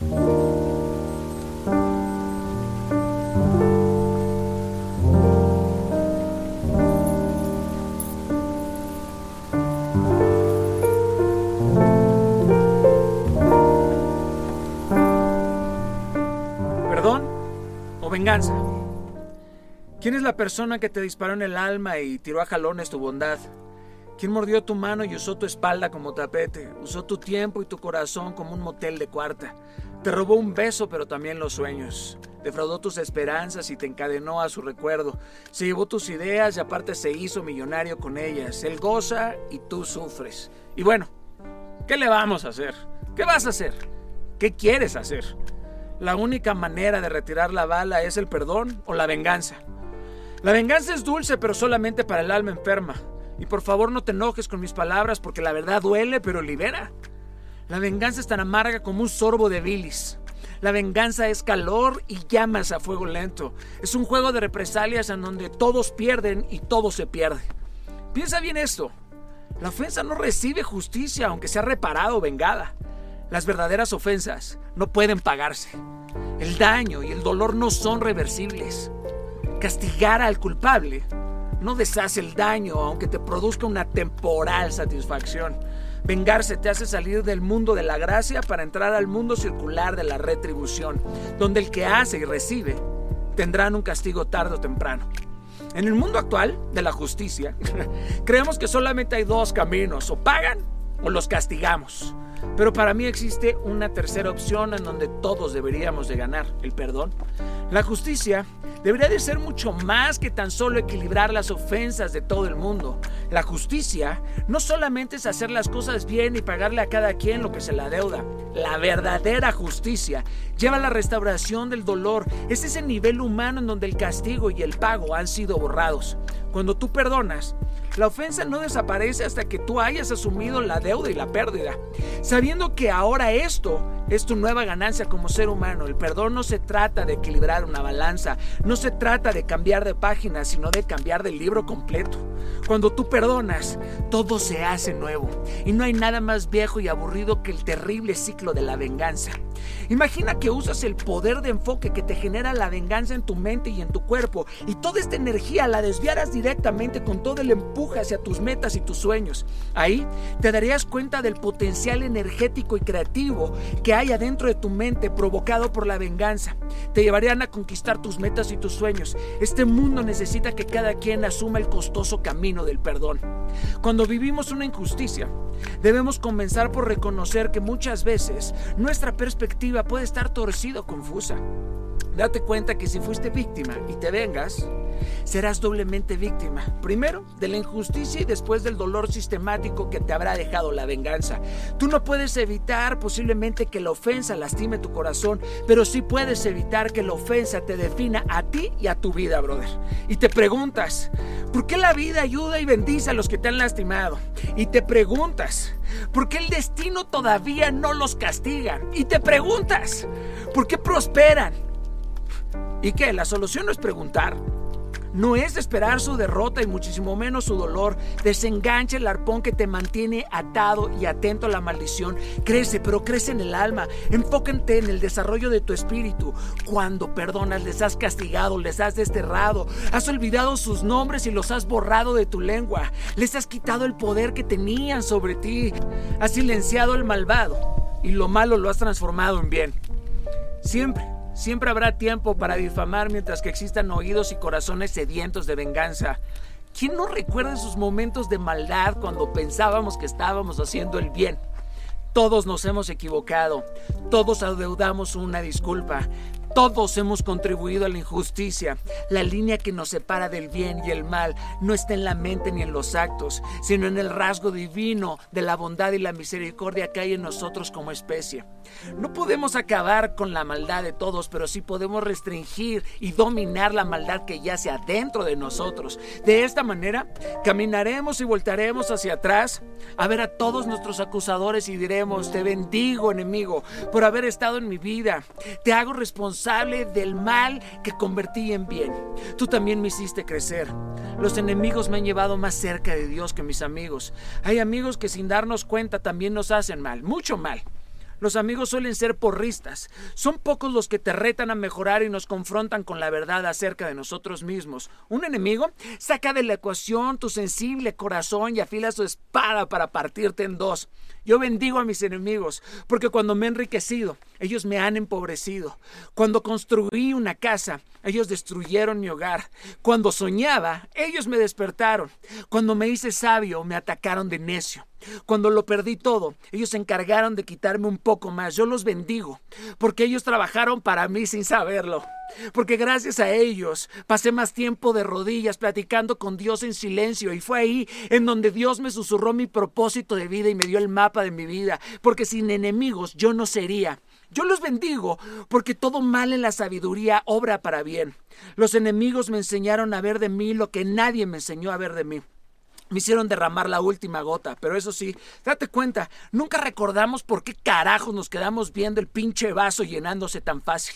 ¿Perdón o venganza? ¿Quién es la persona que te disparó en el alma y tiró a jalones tu bondad? ¿Quién mordió tu mano y usó tu espalda como tapete? Usó tu tiempo y tu corazón como un motel de cuarta. Te robó un beso, pero también los sueños. Defraudó tus esperanzas y te encadenó a su recuerdo. Se llevó tus ideas y aparte se hizo millonario con ellas. Él goza y tú sufres. Y bueno, ¿qué le vamos a hacer? ¿Qué vas a hacer? ¿Qué quieres hacer? La única manera de retirar la bala es el perdón o la venganza. La venganza es dulce, pero solamente para el alma enferma. Y por favor no te enojes con mis palabras porque la verdad duele, pero libera. La venganza es tan amarga como un sorbo de bilis. La venganza es calor y llamas a fuego lento. Es un juego de represalias en donde todos pierden y todo se pierde. Piensa bien esto. La ofensa no recibe justicia aunque sea reparada o vengada. Las verdaderas ofensas no pueden pagarse. El daño y el dolor no son reversibles. Castigar al culpable no deshace el daño aunque te produzca una temporal satisfacción. Vengarse te hace salir del mundo de la gracia para entrar al mundo circular de la retribución, donde el que hace y recibe tendrán un castigo tarde o temprano. En el mundo actual de la justicia, creemos que solamente hay dos caminos, o pagan o los castigamos. Pero para mí existe una tercera opción en donde todos deberíamos de ganar, el perdón. La justicia debería de ser mucho más que tan solo equilibrar las ofensas de todo el mundo. La justicia no solamente es hacer las cosas bien y pagarle a cada quien lo que se la deuda. La verdadera justicia lleva a la restauración del dolor. Es ese nivel humano en donde el castigo y el pago han sido borrados. Cuando tú perdonas, la ofensa no desaparece hasta que tú hayas asumido la deuda y la pérdida. Sabiendo que ahora esto es tu nueva ganancia como ser humano. El perdón no se trata de equilibrar una balanza, no se trata de cambiar de página, sino de cambiar de libro completo. Cuando tú perdonas, todo se hace nuevo. Y no hay nada más viejo y aburrido que el terrible ciclo de la venganza. Imagina que usas el poder de enfoque que te genera la venganza en tu mente y en tu cuerpo y toda esta energía la desviaras directamente con todo el empuje hacia tus metas y tus sueños. Ahí te darías cuenta del potencial energético y creativo que hay adentro de tu mente provocado por la venganza. Te llevarían a conquistar tus metas y tus sueños. Este mundo necesita que cada quien asuma el costoso camino del perdón. Cuando vivimos una injusticia, debemos comenzar por reconocer que muchas veces nuestra perspectiva puede estar torcida o confusa. Date cuenta que si fuiste víctima y te vengas, serás doblemente víctima. Primero, de la injusticia y después del dolor sistemático que te habrá dejado la venganza. Tú no puedes evitar posiblemente que la ofensa lastime tu corazón, pero sí puedes evitar que la ofensa te defina a ti y a tu vida, brother. Y te preguntas, ¿por qué la vida ayuda y bendice a los que te han lastimado? Y te preguntas, ¿por qué el destino todavía no los castiga? Y te preguntas, ¿por qué prosperan? ¿Y qué? La solución no es preguntar. No es esperar su derrota y muchísimo menos su dolor. Desenganche el arpón que te mantiene atado y atento a la maldición. Crece, pero crece en el alma. Enfócate en el desarrollo de tu espíritu. Cuando perdonas, les has castigado, les has desterrado. Has olvidado sus nombres y los has borrado de tu lengua. Les has quitado el poder que tenían sobre ti. Has silenciado al malvado y lo malo lo has transformado en bien. Siempre Siempre habrá tiempo para difamar mientras que existan oídos y corazones sedientos de venganza. ¿Quién no recuerda esos momentos de maldad cuando pensábamos que estábamos haciendo el bien? Todos nos hemos equivocado, todos adeudamos una disculpa, todos hemos contribuido a la injusticia. La línea que nos separa del bien y el mal no está en la mente ni en los actos, sino en el rasgo divino de la bondad y la misericordia que hay en nosotros como especie. No podemos acabar con la maldad de todos, pero sí podemos restringir y dominar la maldad que yace adentro de nosotros. De esta manera, caminaremos y voltaremos hacia atrás a ver a todos nuestros acusadores y diremos, te bendigo enemigo por haber estado en mi vida. Te hago responsable del mal que convertí en bien. Tú también me hiciste crecer. Los enemigos me han llevado más cerca de Dios que mis amigos. Hay amigos que sin darnos cuenta también nos hacen mal, mucho mal. Los amigos suelen ser porristas. Son pocos los que te retan a mejorar y nos confrontan con la verdad acerca de nosotros mismos. Un enemigo saca de la ecuación tu sensible corazón y afila su espada para partirte en dos. Yo bendigo a mis enemigos, porque cuando me he enriquecido, ellos me han empobrecido. Cuando construí una casa, ellos destruyeron mi hogar. Cuando soñaba, ellos me despertaron. Cuando me hice sabio, me atacaron de necio. Cuando lo perdí todo, ellos se encargaron de quitarme un poco más. Yo los bendigo, porque ellos trabajaron para mí sin saberlo. Porque gracias a ellos pasé más tiempo de rodillas platicando con Dios en silencio y fue ahí en donde Dios me susurró mi propósito de vida y me dio el mapa de mi vida. Porque sin enemigos yo no sería. Yo los bendigo porque todo mal en la sabiduría obra para bien. Los enemigos me enseñaron a ver de mí lo que nadie me enseñó a ver de mí. Me hicieron derramar la última gota, pero eso sí, date cuenta, nunca recordamos por qué carajos nos quedamos viendo el pinche vaso llenándose tan fácil.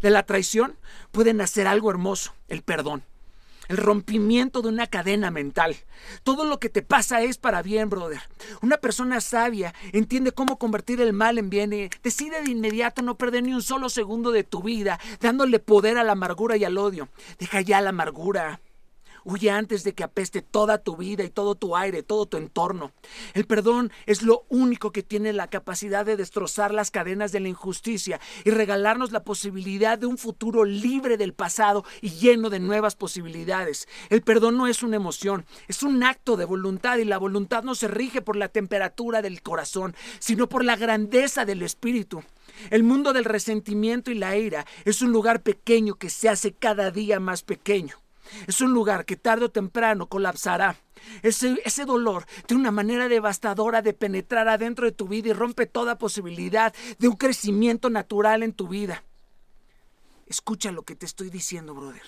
De la traición puede nacer algo hermoso, el perdón. El rompimiento de una cadena mental. Todo lo que te pasa es para bien, brother. Una persona sabia entiende cómo convertir el mal en bien y decide de inmediato no perder ni un solo segundo de tu vida, dándole poder a la amargura y al odio. Deja ya la amargura. Huye antes de que apeste toda tu vida y todo tu aire, todo tu entorno. El perdón es lo único que tiene la capacidad de destrozar las cadenas de la injusticia y regalarnos la posibilidad de un futuro libre del pasado y lleno de nuevas posibilidades. El perdón no es una emoción, es un acto de voluntad y la voluntad no se rige por la temperatura del corazón, sino por la grandeza del espíritu. El mundo del resentimiento y la ira es un lugar pequeño que se hace cada día más pequeño. Es un lugar que tarde o temprano colapsará. Ese, ese, dolor tiene una manera devastadora de penetrar adentro de tu vida y rompe toda posibilidad de un crecimiento natural en tu vida. Escucha lo que te estoy diciendo, brother.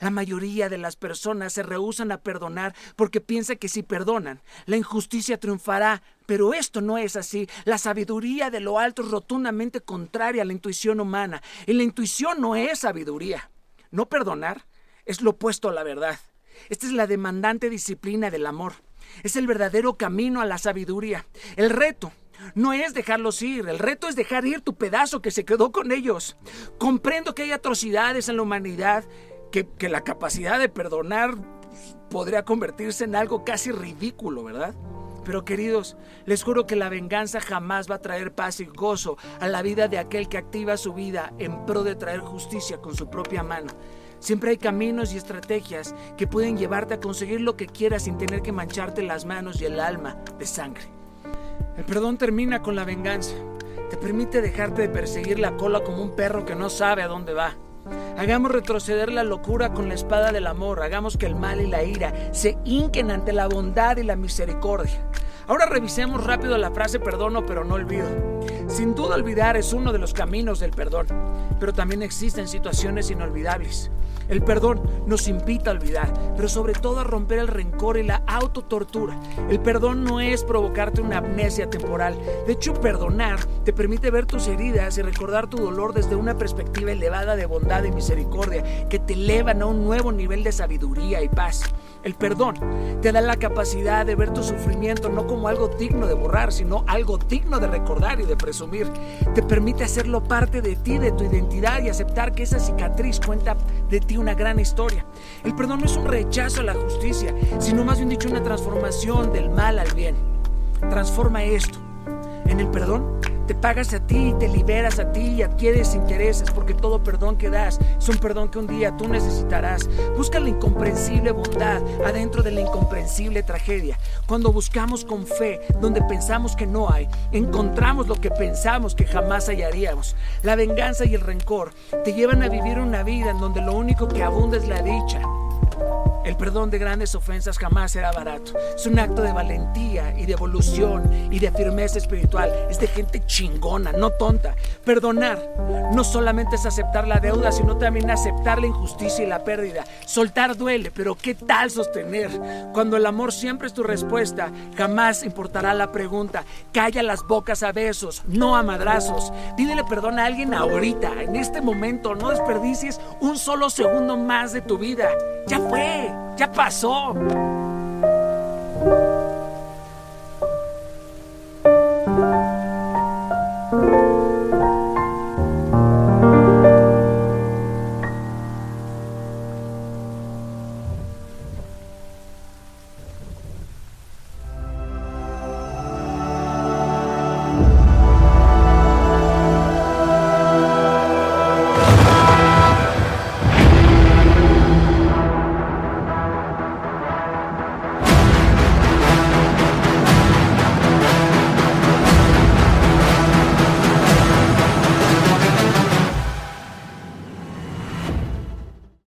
La mayoría de las personas se rehusan a perdonar porque piensan que si perdonan, la injusticia triunfará. Pero esto no es así. La sabiduría de lo alto es rotundamente contraria a la intuición humana. Y la intuición no es sabiduría. No perdonar es lo opuesto a la verdad. Esta es la demandante disciplina del amor. Es el verdadero camino a la sabiduría. El reto no es dejarlos ir, el reto es dejar ir tu pedazo que se quedó con ellos. Comprendo que hay atrocidades en la humanidad, que, que la capacidad de perdonar podría convertirse en algo casi ridículo, ¿verdad? Pero queridos, les juro que la venganza jamás va a traer paz y gozo a la vida de aquel que activa su vida en pro de traer justicia con su propia mano. Siempre hay caminos y estrategias que pueden llevarte a conseguir lo que quieras sin tener que mancharte las manos y el alma de sangre. El perdón termina con la venganza. Te permite dejarte de perseguir la cola como un perro que no sabe a dónde va. Hagamos retroceder la locura con la espada del amor. Hagamos que el mal y la ira se hinquen ante la bondad y la misericordia. Ahora revisemos rápido la frase perdono pero no olvido. Sin duda olvidar es uno de los caminos del perdón, pero también existen situaciones inolvidables. El perdón nos invita a olvidar, pero sobre todo a romper el rencor y la autotortura. El perdón no es provocarte una amnesia temporal. De hecho, perdonar te permite ver tus heridas y recordar tu dolor desde una perspectiva elevada de bondad y misericordia que te elevan a un nuevo nivel de sabiduría y paz. El perdón te da la capacidad de ver tu sufrimiento no como algo digno de borrar, sino algo digno de recordar y de presumir. Te permite hacerlo parte de ti, de tu identidad y aceptar que esa cicatriz cuenta de ti una gran historia. El perdón no es un rechazo a la justicia, sino más bien dicho una transformación del mal al bien. Transforma esto. En el perdón te pagas a ti, te liberas a ti y adquieres intereses porque todo perdón que das es un perdón que un día tú necesitarás. Busca la incomprensible bondad adentro de la incomprensible tragedia. Cuando buscamos con fe donde pensamos que no hay, encontramos lo que pensamos que jamás hallaríamos. La venganza y el rencor te llevan a vivir una vida en donde lo único que abunda es la dicha. El perdón de grandes ofensas jamás será barato. Es un acto de valentía y de evolución y de firmeza espiritual. Es de gente chingona, no tonta. Perdonar no solamente es aceptar la deuda, sino también aceptar la injusticia y la pérdida. Soltar duele, pero ¿qué tal sostener? Cuando el amor siempre es tu respuesta, jamás importará la pregunta. Calla las bocas a besos, no a madrazos. Pídele perdón a alguien ahorita, en este momento. No desperdicies un solo segundo más de tu vida. Ya fue, ya pasó.